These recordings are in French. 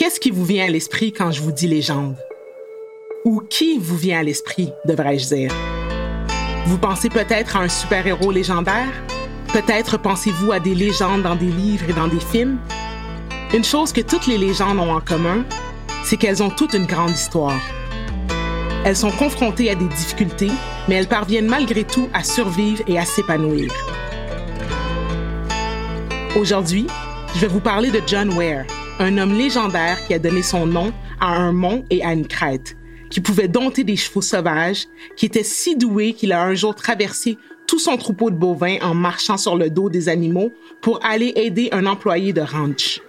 Qu'est-ce qui vous vient à l'esprit quand je vous dis légende? Ou qui vous vient à l'esprit, devrais-je dire? Vous pensez peut-être à un super-héros légendaire? Peut-être pensez-vous à des légendes dans des livres et dans des films? Une chose que toutes les légendes ont en commun, c'est qu'elles ont toute une grande histoire. Elles sont confrontées à des difficultés, mais elles parviennent malgré tout à survivre et à s'épanouir. Aujourd'hui, je vais vous parler de John Ware, un homme légendaire qui a donné son nom à un mont et à une crête, qui pouvait dompter des chevaux sauvages, qui était si doué qu'il a un jour traversé tout son troupeau de bovins en marchant sur le dos des animaux pour aller aider un employé de ranch.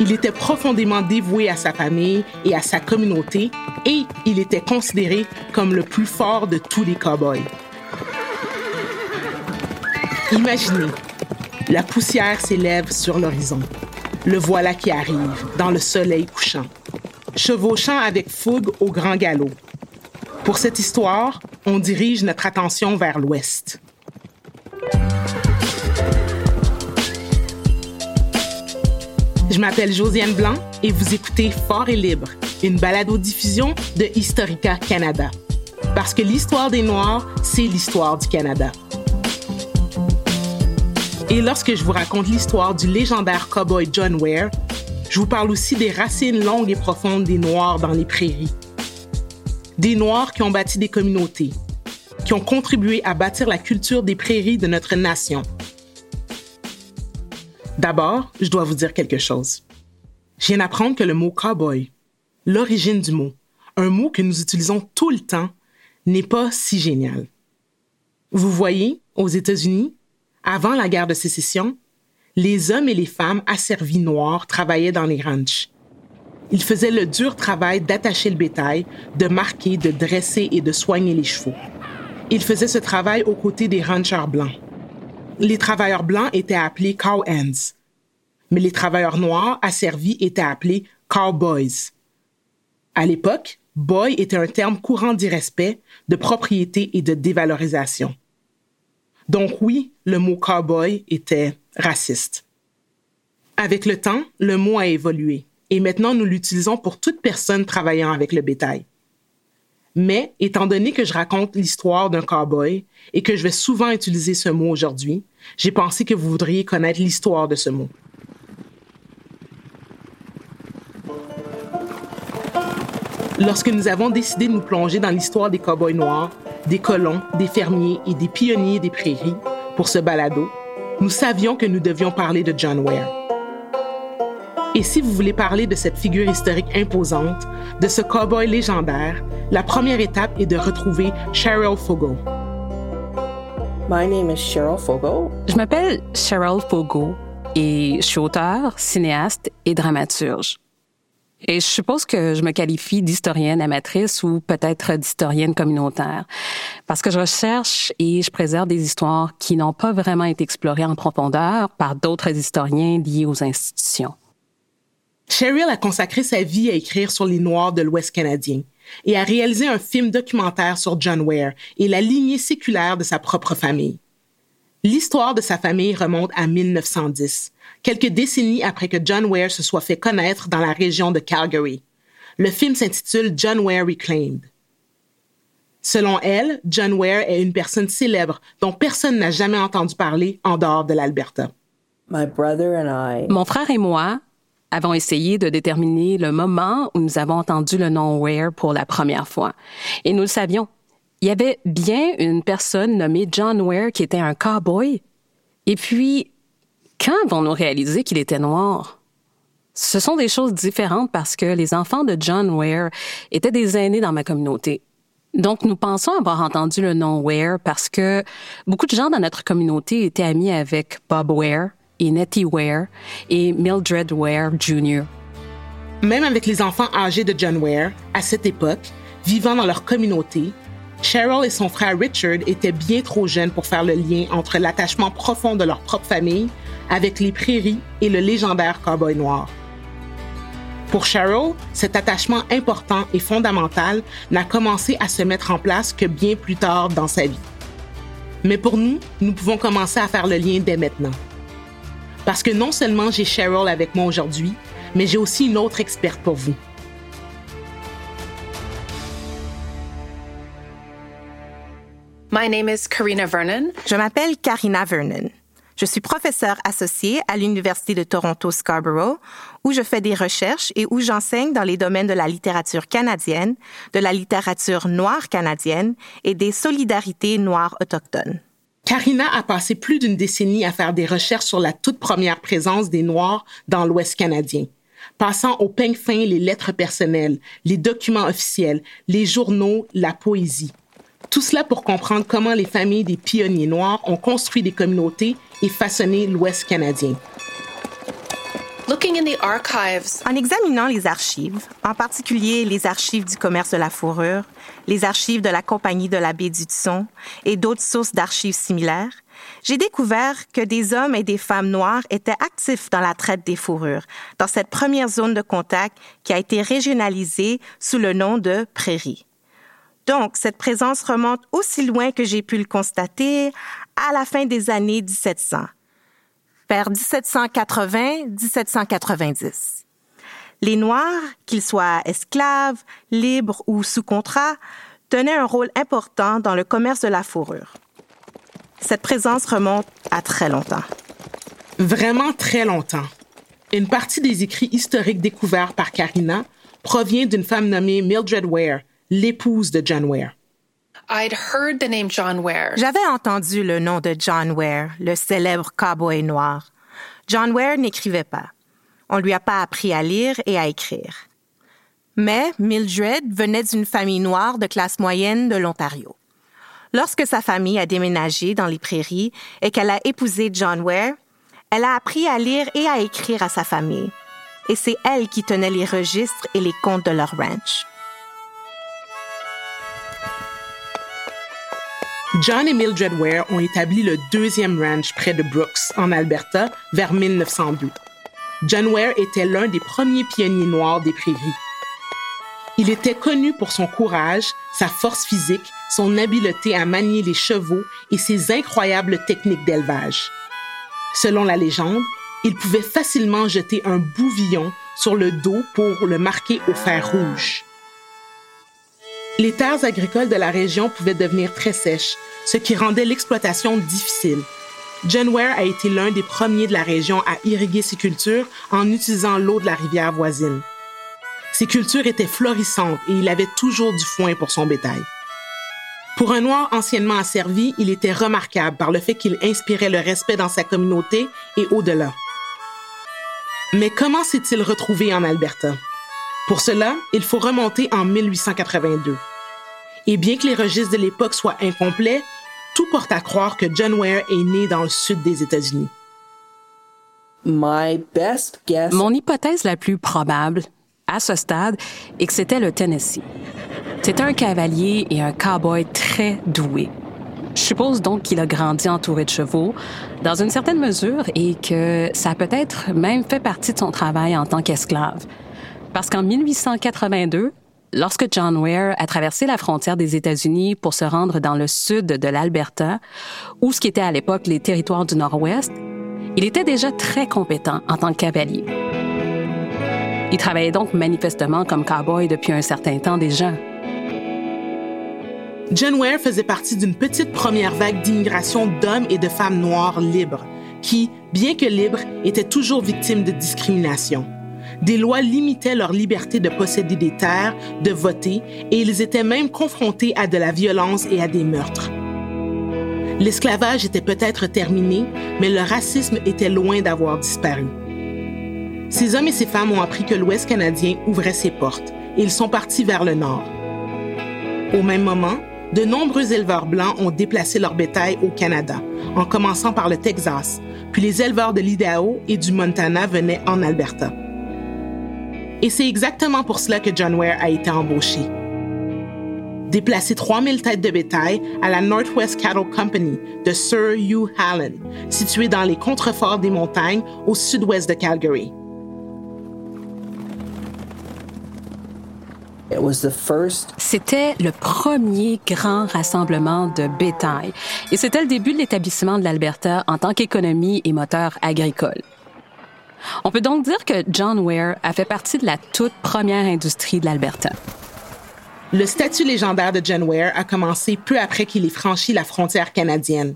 Il était profondément dévoué à sa famille et à sa communauté et il était considéré comme le plus fort de tous les cow-boys. Imaginez, la poussière s'élève sur l'horizon. Le voilà qui arrive, dans le soleil couchant, chevauchant avec fougue au grand galop. Pour cette histoire, on dirige notre attention vers l'ouest. Je m'appelle Josiane Blanc et vous écoutez Fort et Libre, une balado-diffusion de Historica Canada. Parce que l'histoire des Noirs, c'est l'histoire du Canada. Et lorsque je vous raconte l'histoire du légendaire cowboy John Ware, je vous parle aussi des racines longues et profondes des Noirs dans les prairies. Des Noirs qui ont bâti des communautés, qui ont contribué à bâtir la culture des prairies de notre nation. D'abord, je dois vous dire quelque chose. Je viens d'apprendre que le mot cowboy, l'origine du mot, un mot que nous utilisons tout le temps, n'est pas si génial. Vous voyez, aux États-Unis, avant la guerre de sécession, les hommes et les femmes asservis noirs travaillaient dans les ranchs. Ils faisaient le dur travail d'attacher le bétail, de marquer, de dresser et de soigner les chevaux. Ils faisaient ce travail aux côtés des ranchers blancs. Les travailleurs blancs étaient appelés cowhands, mais les travailleurs noirs asservis étaient appelés cowboys. À l'époque, boy était un terme courant d'irrespect, de propriété et de dévalorisation. Donc oui, le mot cowboy était raciste. Avec le temps, le mot a évolué et maintenant nous l'utilisons pour toute personne travaillant avec le bétail. Mais étant donné que je raconte l'histoire d'un cowboy et que je vais souvent utiliser ce mot aujourd'hui, j'ai pensé que vous voudriez connaître l'histoire de ce mot. Lorsque nous avons décidé de nous plonger dans l'histoire des cowboys noirs, des colons, des fermiers et des pionniers des prairies pour ce balado, nous savions que nous devions parler de John Ware. Et si vous voulez parler de cette figure historique imposante, de ce cowboy légendaire, la première étape est de retrouver Cheryl Fogo. My name is Cheryl Fogo. Je m'appelle Cheryl Fogo et je suis auteur, cinéaste et dramaturge. Et je suppose que je me qualifie d'historienne amatrice ou peut-être d'historienne communautaire, parce que je recherche et je préserve des histoires qui n'ont pas vraiment été explorées en profondeur par d'autres historiens liés aux institutions. Cheryl a consacré sa vie à écrire sur les Noirs de l'Ouest canadien et a réalisé un film documentaire sur John Ware et la lignée séculaire de sa propre famille. L'histoire de sa famille remonte à 1910, quelques décennies après que John Ware se soit fait connaître dans la région de Calgary. Le film s'intitule John Ware Reclaimed. Selon elle, John Ware est une personne célèbre dont personne n'a jamais entendu parler en dehors de l'Alberta. Mon frère et moi avons essayé de déterminer le moment où nous avons entendu le nom Ware pour la première fois. Et nous le savions, il y avait bien une personne nommée John Ware qui était un cowboy. Et puis, quand avons-nous réalisé qu'il était noir? Ce sont des choses différentes parce que les enfants de John Ware étaient des aînés dans ma communauté. Donc, nous pensons avoir entendu le nom Ware parce que beaucoup de gens dans notre communauté étaient amis avec Bob Ware et Nettie Ware et Mildred Ware Jr. Même avec les enfants âgés de John Ware, à cette époque, vivant dans leur communauté, Cheryl et son frère Richard étaient bien trop jeunes pour faire le lien entre l'attachement profond de leur propre famille avec les prairies et le légendaire cowboy noir. Pour Cheryl, cet attachement important et fondamental n'a commencé à se mettre en place que bien plus tard dans sa vie. Mais pour nous, nous pouvons commencer à faire le lien dès maintenant. Parce que non seulement j'ai Cheryl avec moi aujourd'hui, Mais j'ai aussi une autre experte pour vous. My name is Karina Vernon. Je m'appelle Karina Vernon. Je suis professeure associée à l'Université de Toronto Scarborough, où je fais des recherches et où j'enseigne dans les domaines de la littérature canadienne, de la littérature noire canadienne et des solidarités noires autochtones. Karina a passé plus d'une décennie à faire des recherches sur la toute première présence des Noirs dans l'Ouest canadien, passant au peigne fin les lettres personnelles, les documents officiels, les journaux, la poésie. Tout cela pour comprendre comment les familles des pionniers noirs ont construit des communautés et façonné l'Ouest canadien. En examinant les archives, en particulier les archives du commerce de la fourrure, les archives de la Compagnie de la baie du Tson et d'autres sources d'archives similaires, j'ai découvert que des hommes et des femmes noirs étaient actifs dans la traite des fourrures, dans cette première zone de contact qui a été régionalisée sous le nom de prairie. Donc, cette présence remonte aussi loin que j'ai pu le constater à la fin des années 1700, vers 1780-1790. Les Noirs, qu'ils soient esclaves, libres ou sous contrat, tenaient un rôle important dans le commerce de la fourrure. Cette présence remonte à très longtemps. Vraiment très longtemps. Une partie des écrits historiques découverts par Karina provient d'une femme nommée Mildred Ware, l'épouse de John Ware. J'avais entendu le nom de John Ware, le célèbre cowboy noir. John Ware n'écrivait pas. On lui a pas appris à lire et à écrire. Mais Mildred venait d'une famille noire de classe moyenne de l'Ontario. Lorsque sa famille a déménagé dans les prairies et qu'elle a épousé John Ware, elle a appris à lire et à écrire à sa famille. Et c'est elle qui tenait les registres et les comptes de leur ranch. John et Mildred Ware ont établi le deuxième ranch près de Brooks, en Alberta, vers 1902. John Ware était l'un des premiers pionniers noirs des prairies. Il était connu pour son courage, sa force physique, son habileté à manier les chevaux et ses incroyables techniques d'élevage. Selon la légende, il pouvait facilement jeter un bouvillon sur le dos pour le marquer au fer rouge. Les terres agricoles de la région pouvaient devenir très sèches, ce qui rendait l'exploitation difficile. John Ware a été l'un des premiers de la région à irriguer ses cultures en utilisant l'eau de la rivière voisine. Ses cultures étaient florissantes et il avait toujours du foin pour son bétail. Pour un noir anciennement asservi, il était remarquable par le fait qu'il inspirait le respect dans sa communauté et au-delà. Mais comment s'est-il retrouvé en Alberta? Pour cela, il faut remonter en 1882. Et bien que les registres de l'époque soient incomplets, tout porte à croire que John Ware est né dans le sud des États-Unis. Mon hypothèse la plus probable, à ce stade, est que c'était le Tennessee. C'était un cavalier et un cowboy très doué. Je suppose donc qu'il a grandi entouré de chevaux, dans une certaine mesure, et que ça a peut-être même fait partie de son travail en tant qu'esclave. Parce qu'en 1882, lorsque John Ware a traversé la frontière des États-Unis pour se rendre dans le sud de l'Alberta, ou ce qui était à l'époque les territoires du Nord-Ouest, il était déjà très compétent en tant que cavalier. Il travaillait donc manifestement comme cowboy depuis un certain temps déjà. John Ware faisait partie d'une petite première vague d'immigration d'hommes et de femmes noirs libres, qui, bien que libres, étaient toujours victimes de discrimination. Des lois limitaient leur liberté de posséder des terres, de voter, et ils étaient même confrontés à de la violence et à des meurtres. L'esclavage était peut-être terminé, mais le racisme était loin d'avoir disparu. Ces hommes et ces femmes ont appris que l'Ouest canadien ouvrait ses portes et ils sont partis vers le nord. Au même moment, de nombreux éleveurs blancs ont déplacé leur bétail au Canada, en commençant par le Texas, puis les éleveurs de l'Idaho et du Montana venaient en Alberta. Et c'est exactement pour cela que John Ware a été embauché. Déplacer 3000 têtes de bétail à la Northwest Cattle Company de Sir Hugh Hallen, située dans les contreforts des montagnes au sud-ouest de Calgary. C'était le premier grand rassemblement de bétail et c'était le début de l'établissement de l'Alberta en tant qu'économie et moteur agricole. On peut donc dire que John Ware a fait partie de la toute première industrie de l'Alberta. Le statut légendaire de John Ware a commencé peu après qu'il ait franchi la frontière canadienne.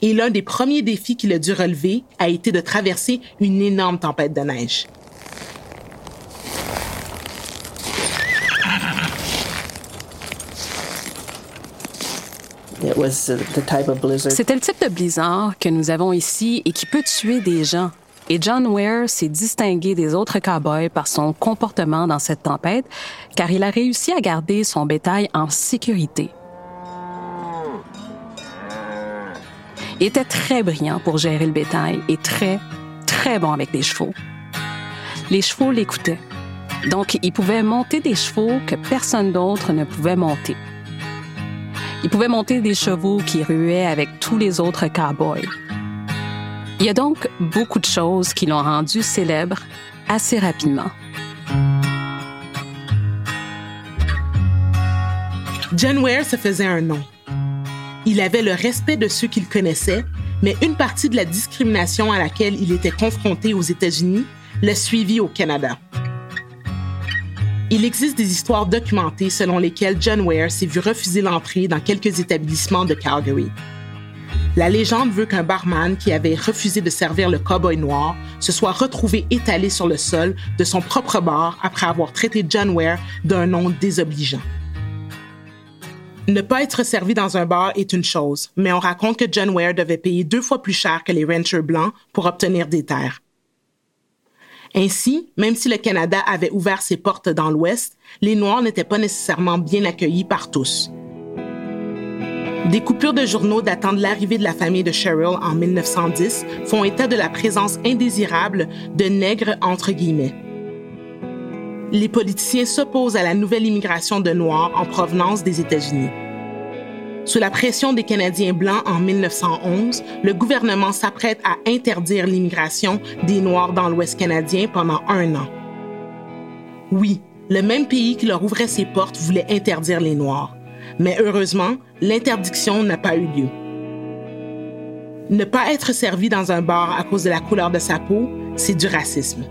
Et l'un des premiers défis qu'il a dû relever a été de traverser une énorme tempête de neige. C'était le type de blizzard que nous avons ici et qui peut tuer des gens. Et John Ware s'est distingué des autres cowboys par son comportement dans cette tempête, car il a réussi à garder son bétail en sécurité. Il était très brillant pour gérer le bétail et très, très bon avec les chevaux. Les chevaux l'écoutaient. Donc, il pouvait monter des chevaux que personne d'autre ne pouvait monter. Il pouvait monter des chevaux qui ruaient avec tous les autres cowboys. Il y a donc beaucoup de choses qui l'ont rendu célèbre assez rapidement. John Ware se faisait un nom. Il avait le respect de ceux qu'il connaissait, mais une partie de la discrimination à laquelle il était confronté aux États-Unis l'a suivi au Canada. Il existe des histoires documentées selon lesquelles John Ware s'est vu refuser l'entrée dans quelques établissements de Calgary. La légende veut qu'un barman qui avait refusé de servir le cowboy noir se soit retrouvé étalé sur le sol de son propre bar après avoir traité John Ware d'un nom désobligeant. Ne pas être servi dans un bar est une chose, mais on raconte que John Ware devait payer deux fois plus cher que les ranchers blancs pour obtenir des terres. Ainsi, même si le Canada avait ouvert ses portes dans l'Ouest, les Noirs n'étaient pas nécessairement bien accueillis par tous. Des coupures de journaux datant de l'arrivée de la famille de Cheryl en 1910 font état de la présence indésirable de nègres entre guillemets. Les politiciens s'opposent à la nouvelle immigration de Noirs en provenance des États-Unis. Sous la pression des Canadiens blancs en 1911, le gouvernement s'apprête à interdire l'immigration des Noirs dans l'Ouest canadien pendant un an. Oui, le même pays qui leur ouvrait ses portes voulait interdire les Noirs. Mais heureusement, l'interdiction n'a pas eu lieu. Ne pas être servi dans un bar à cause de la couleur de sa peau, c'est du racisme.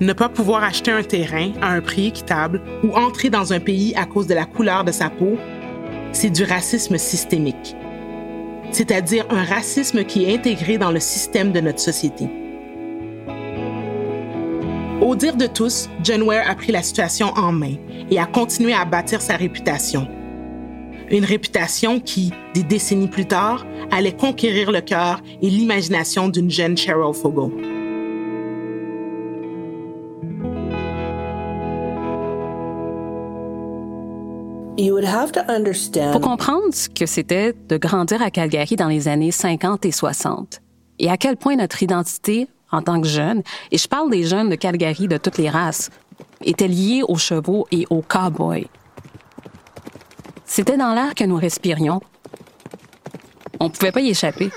Ne pas pouvoir acheter un terrain à un prix équitable ou entrer dans un pays à cause de la couleur de sa peau, c'est du racisme systémique, c'est-à-dire un racisme qui est intégré dans le système de notre société. Au dire de tous, John Ware a pris la situation en main et a continué à bâtir sa réputation. Une réputation qui, des décennies plus tard, allait conquérir le cœur et l'imagination d'une jeune Cheryl Fogo. Pour comprendre ce que c'était de grandir à Calgary dans les années 50 et 60 et à quel point notre identité en tant que jeune, et je parle des jeunes de Calgary de toutes les races, était liée aux chevaux et aux cowboys. C'était dans l'air que nous respirions. On ne pouvait pas y échapper.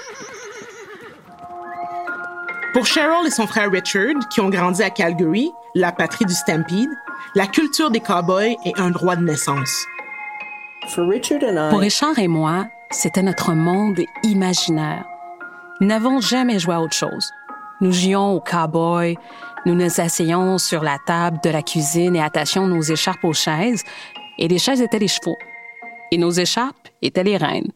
Pour Cheryl et son frère Richard, qui ont grandi à Calgary, la patrie du Stampede, la culture des cowboys est un droit de naissance. Pour Richard et moi, c'était notre monde imaginaire. Nous n'avons jamais joué à autre chose. Nous jouions au cowboy, nous nous asseyions sur la table de la cuisine et attachions nos écharpes aux chaises, et les chaises étaient les chevaux, et nos écharpes étaient les reines.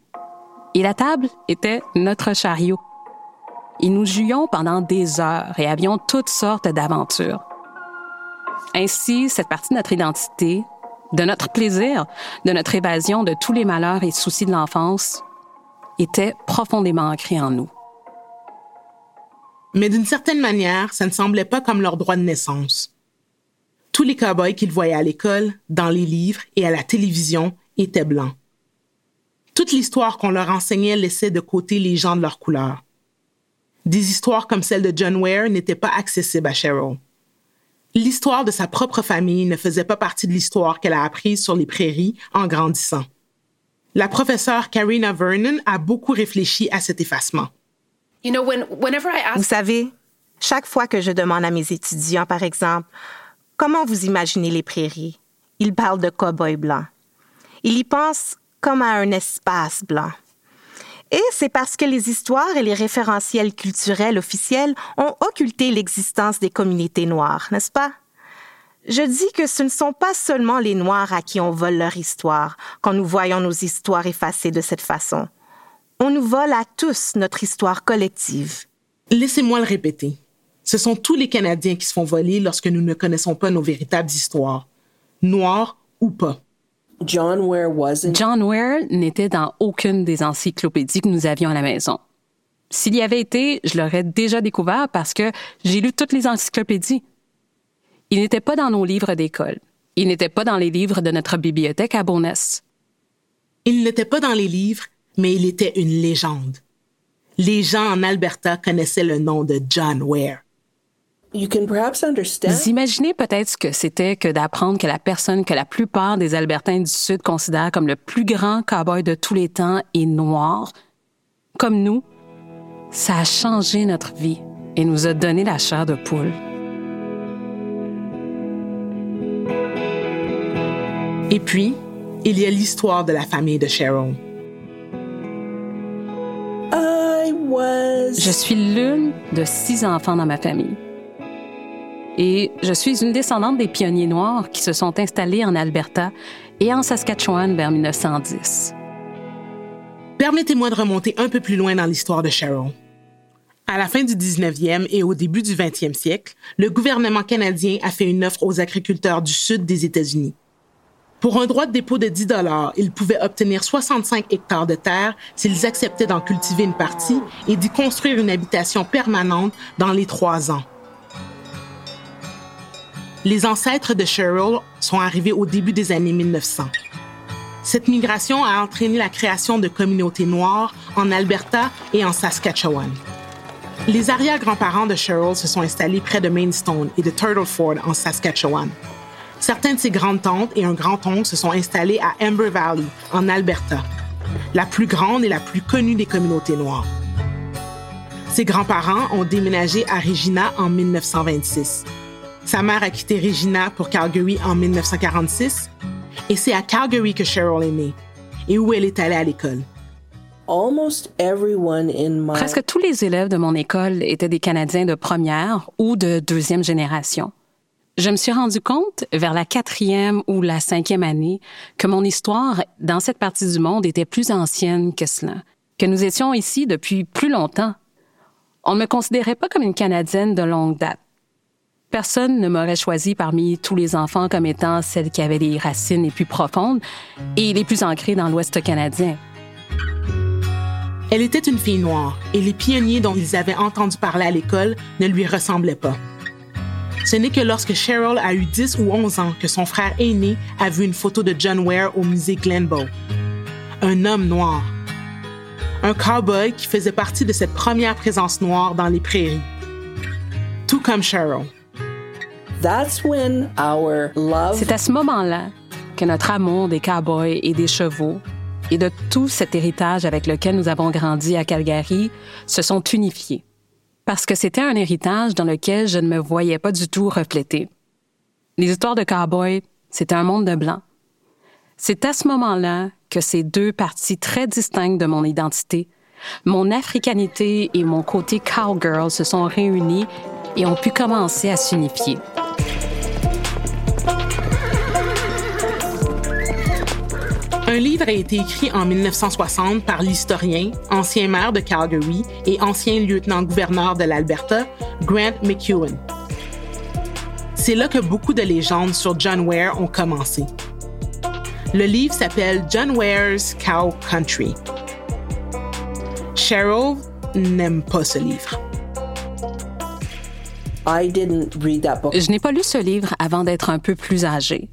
Et la table était notre chariot. Et nous jouions pendant des heures et avions toutes sortes d'aventures. Ainsi, cette partie de notre identité de notre plaisir, de notre évasion de tous les malheurs et soucis de l'enfance, était profondément ancré en nous. Mais d'une certaine manière, ça ne semblait pas comme leur droit de naissance. Tous les cow-boys qu'ils voyaient à l'école, dans les livres et à la télévision étaient blancs. Toute l'histoire qu'on leur enseignait laissait de côté les gens de leur couleur. Des histoires comme celle de John Ware n'étaient pas accessibles à Cheryl. L'histoire de sa propre famille ne faisait pas partie de l'histoire qu'elle a apprise sur les prairies en grandissant. La professeure Karina Vernon a beaucoup réfléchi à cet effacement. Vous savez, chaque fois que je demande à mes étudiants, par exemple, comment vous imaginez les prairies, ils parlent de cow-boys blancs. Ils y pensent comme à un espace blanc. Et c'est parce que les histoires et les référentiels culturels officiels ont occulté l'existence des communautés noires, n'est-ce pas? Je dis que ce ne sont pas seulement les Noirs à qui on vole leur histoire quand nous voyons nos histoires effacées de cette façon. On nous vole à tous notre histoire collective. Laissez-moi le répéter. Ce sont tous les Canadiens qui se font voler lorsque nous ne connaissons pas nos véritables histoires, noirs ou pas. John Ware John Ware n'était dans aucune des encyclopédies que nous avions à la maison. S'il y avait été, je l'aurais déjà découvert parce que j'ai lu toutes les encyclopédies. Il n'était pas dans nos livres d'école. Il n'était pas dans les livres de notre bibliothèque à Bowness. Il n'était pas dans les livres, mais il était une légende. Les gens en Alberta connaissaient le nom de John Ware. Vous imaginez peut-être ce que c'était que d'apprendre que la personne que la plupart des Albertains du Sud considèrent comme le plus grand cowboy de tous les temps est noir, comme nous. Ça a changé notre vie et nous a donné la chair de poule. Et puis, il y a l'histoire de la famille de Cheryl. Je suis l'une de six enfants dans ma famille. Et je suis une descendante des pionniers noirs qui se sont installés en Alberta et en Saskatchewan vers 1910. Permettez-moi de remonter un peu plus loin dans l'histoire de Cheryl. À la fin du 19e et au début du 20e siècle, le gouvernement canadien a fait une offre aux agriculteurs du sud des États-Unis. Pour un droit de dépôt de 10 dollars, ils pouvaient obtenir 65 hectares de terre s'ils acceptaient d'en cultiver une partie et d'y construire une habitation permanente dans les trois ans. Les ancêtres de Cheryl sont arrivés au début des années 1900. Cette migration a entraîné la création de communautés noires en Alberta et en Saskatchewan. Les arrière-grands-parents de Cheryl se sont installés près de Mainstone et de Turtle Ford en Saskatchewan. Certains de ses grandes-tantes et un grand-oncle se sont installés à Amber Valley, en Alberta, la plus grande et la plus connue des communautés noires. Ses grands-parents ont déménagé à Regina en 1926. Sa mère a quitté Regina pour Calgary en 1946 et c'est à Calgary que Cheryl est née et où elle est allée à l'école. Presque tous les élèves de mon école étaient des Canadiens de première ou de deuxième génération. Je me suis rendu compte vers la quatrième ou la cinquième année que mon histoire dans cette partie du monde était plus ancienne que cela, que nous étions ici depuis plus longtemps. On ne me considérait pas comme une Canadienne de longue date. Personne ne m'aurait choisi parmi tous les enfants comme étant celle qui avait les racines les plus profondes et les plus ancrées dans l'Ouest canadien. Elle était une fille noire et les pionniers dont ils avaient entendu parler à l'école ne lui ressemblaient pas. Ce n'est que lorsque Cheryl a eu 10 ou 11 ans que son frère aîné a vu une photo de John Ware au musée Glenbow. Un homme noir. Un cowboy qui faisait partie de cette première présence noire dans les prairies. Tout comme Cheryl. C'est à ce moment-là que notre amour des cowboys et des chevaux et de tout cet héritage avec lequel nous avons grandi à Calgary se sont unifiés parce que c'était un héritage dans lequel je ne me voyais pas du tout reflété. Les histoires de cowboys, c'était un monde de blancs. C'est à ce moment-là que ces deux parties très distinctes de mon identité, mon africanité et mon côté cowgirl se sont réunies et ont pu commencer à s'unifier. Un livre a été écrit en 1960 par l'historien, ancien maire de Calgary et ancien lieutenant-gouverneur de l'Alberta, Grant McEwen. C'est là que beaucoup de légendes sur John Ware ont commencé. Le livre s'appelle John Ware's Cow Country. Cheryl n'aime pas ce livre. Je n'ai pas lu ce livre avant d'être un peu plus âgée.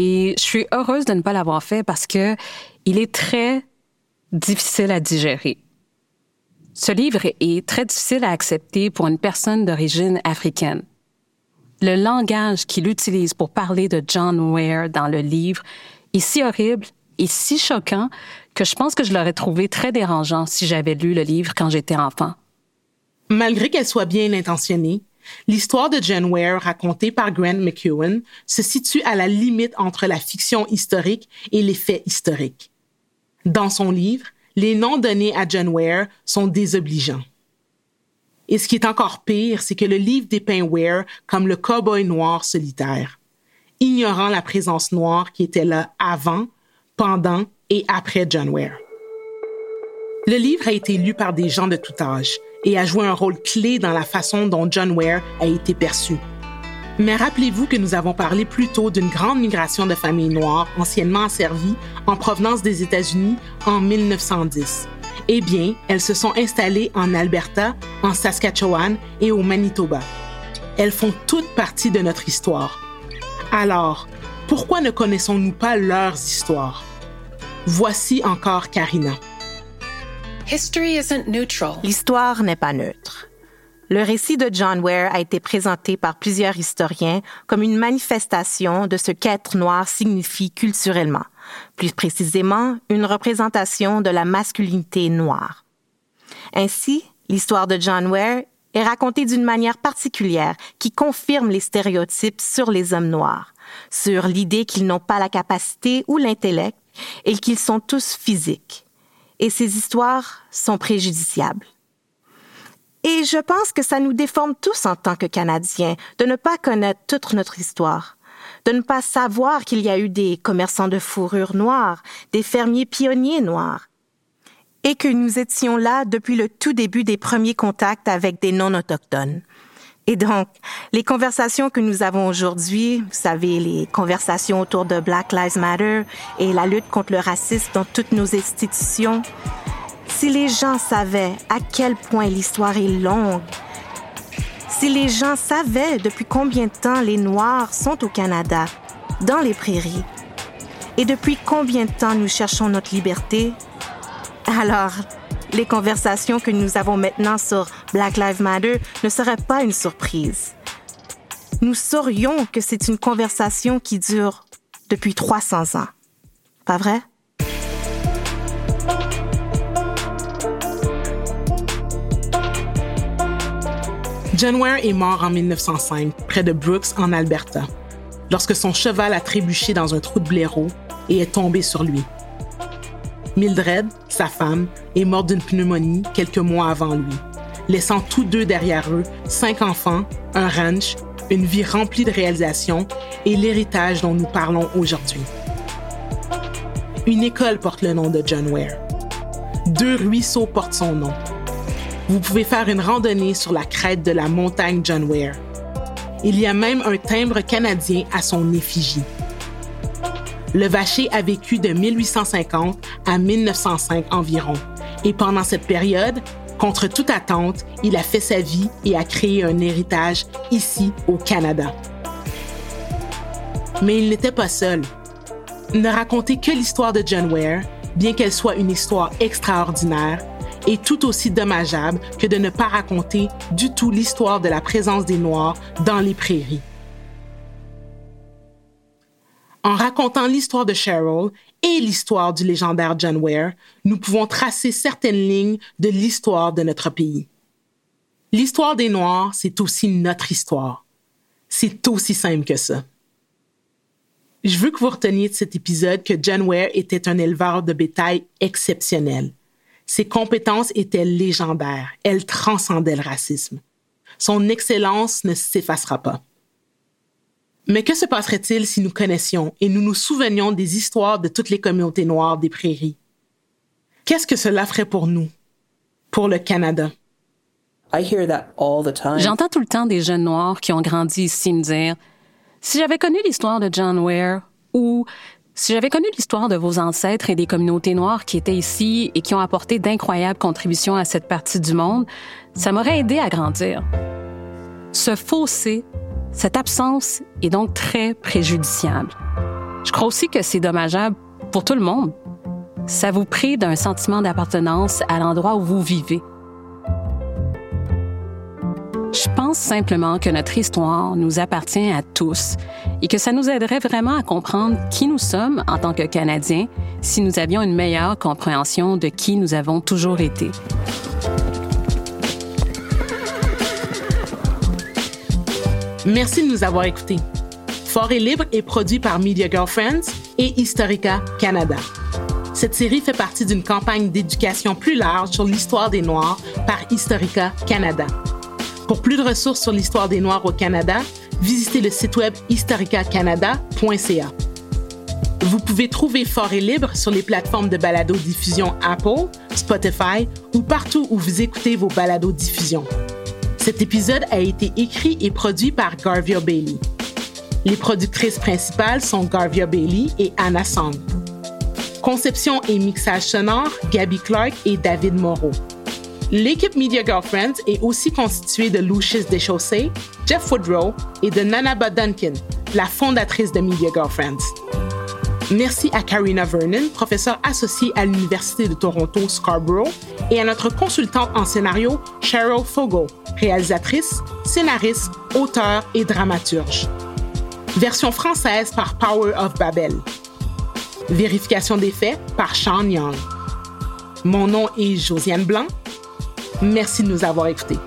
Et je suis heureuse de ne pas l'avoir fait parce que il est très difficile à digérer. Ce livre est très difficile à accepter pour une personne d'origine africaine. Le langage qu'il utilise pour parler de John Ware dans le livre est si horrible et si choquant que je pense que je l'aurais trouvé très dérangeant si j'avais lu le livre quand j'étais enfant. Malgré qu'elle soit bien intentionnée, L'histoire de John Ware racontée par Grant McEwen se situe à la limite entre la fiction historique et les faits historiques. Dans son livre, les noms donnés à John Ware sont désobligeants. Et ce qui est encore pire, c'est que le livre dépeint Ware comme le cow-boy noir solitaire, ignorant la présence noire qui était là avant, pendant et après John Ware. Le livre a été lu par des gens de tout âge et a joué un rôle clé dans la façon dont John Ware a été perçu. Mais rappelez-vous que nous avons parlé plus tôt d'une grande migration de familles noires anciennement asservies en provenance des États-Unis en 1910. Eh bien, elles se sont installées en Alberta, en Saskatchewan et au Manitoba. Elles font toutes partie de notre histoire. Alors, pourquoi ne connaissons-nous pas leurs histoires? Voici encore Karina. L'histoire n'est pas neutre. Le récit de John Ware a été présenté par plusieurs historiens comme une manifestation de ce qu'être noir signifie culturellement, plus précisément une représentation de la masculinité noire. Ainsi, l'histoire de John Ware est racontée d'une manière particulière qui confirme les stéréotypes sur les hommes noirs, sur l'idée qu'ils n'ont pas la capacité ou l'intellect et qu'ils sont tous physiques. Et ces histoires sont préjudiciables. Et je pense que ça nous déforme tous en tant que Canadiens de ne pas connaître toute notre histoire, de ne pas savoir qu'il y a eu des commerçants de fourrure noire, des fermiers pionniers noirs, et que nous étions là depuis le tout début des premiers contacts avec des non-autochtones. Et donc, les conversations que nous avons aujourd'hui, vous savez, les conversations autour de Black Lives Matter et la lutte contre le racisme dans toutes nos institutions, si les gens savaient à quel point l'histoire est longue, si les gens savaient depuis combien de temps les Noirs sont au Canada, dans les prairies, et depuis combien de temps nous cherchons notre liberté, alors les conversations que nous avons maintenant sur Black Lives Matter ne seraient pas une surprise. Nous saurions que c'est une conversation qui dure depuis 300 ans. Pas vrai? John Ware est mort en 1905, près de Brooks, en Alberta, lorsque son cheval a trébuché dans un trou de blaireau et est tombé sur lui. Mildred, sa femme, est morte d'une pneumonie quelques mois avant lui, laissant tous deux derrière eux cinq enfants, un ranch, une vie remplie de réalisations et l'héritage dont nous parlons aujourd'hui. Une école porte le nom de John Ware. Deux ruisseaux portent son nom, vous pouvez faire une randonnée sur la crête de la montagne John Ware. Il y a même un timbre canadien à son effigie. Le Vacher a vécu de 1850 à 1905 environ, et pendant cette période, contre toute attente, il a fait sa vie et a créé un héritage ici au Canada. Mais il n'était pas seul. Ne raconter que l'histoire de John Ware, bien qu'elle soit une histoire extraordinaire, est tout aussi dommageable que de ne pas raconter du tout l'histoire de la présence des Noirs dans les prairies. En racontant l'histoire de Cheryl et l'histoire du légendaire John Ware, nous pouvons tracer certaines lignes de l'histoire de notre pays. L'histoire des Noirs, c'est aussi notre histoire. C'est aussi simple que ça. Je veux que vous reteniez de cet épisode que John Ware était un éleveur de bétail exceptionnel. Ses compétences étaient légendaires. Elles transcendaient le racisme. Son excellence ne s'effacera pas. Mais que se passerait-il si nous connaissions et nous nous souvenions des histoires de toutes les communautés noires des prairies? Qu'est-ce que cela ferait pour nous, pour le Canada? J'entends tout le temps des jeunes noirs qui ont grandi ici me dire si j'avais connu l'histoire de John Ware ou si j'avais connu l'histoire de vos ancêtres et des communautés noires qui étaient ici et qui ont apporté d'incroyables contributions à cette partie du monde, ça m'aurait aidé à grandir. Ce fossé, cette absence est donc très préjudiciable. Je crois aussi que c'est dommageable pour tout le monde. Ça vous prive d'un sentiment d'appartenance à l'endroit où vous vivez. Je pense simplement que notre histoire nous appartient à tous et que ça nous aiderait vraiment à comprendre qui nous sommes en tant que Canadiens si nous avions une meilleure compréhension de qui nous avons toujours été. Merci de nous avoir écoutés. Fort libre est produit par Media Girlfriends et Historica Canada. Cette série fait partie d'une campagne d'éducation plus large sur l'histoire des Noirs par Historica Canada. Pour plus de ressources sur l'histoire des Noirs au Canada, visitez le site web historicacanada.ca. Vous pouvez trouver Fort Libre sur les plateformes de balado-diffusion Apple, Spotify ou partout où vous écoutez vos balados-diffusions. Cet épisode a été écrit et produit par Garvia Bailey. Les productrices principales sont Garvia Bailey et Anna Song. Conception et mixage sonore, Gabby Clark et David Moreau. L'équipe Media Girlfriends est aussi constituée de Lucius Deschaussés, Jeff Woodrow et de Nanaba Duncan, la fondatrice de Media Girlfriends. Merci à Karina Vernon, professeure associée à l'Université de Toronto Scarborough, et à notre consultante en scénario, Cheryl Fogo, réalisatrice, scénariste, auteur et dramaturge. Version française par Power of Babel. Vérification des faits par Sean Young. Mon nom est Josiane Blanc. Merci de nous avoir écoutés.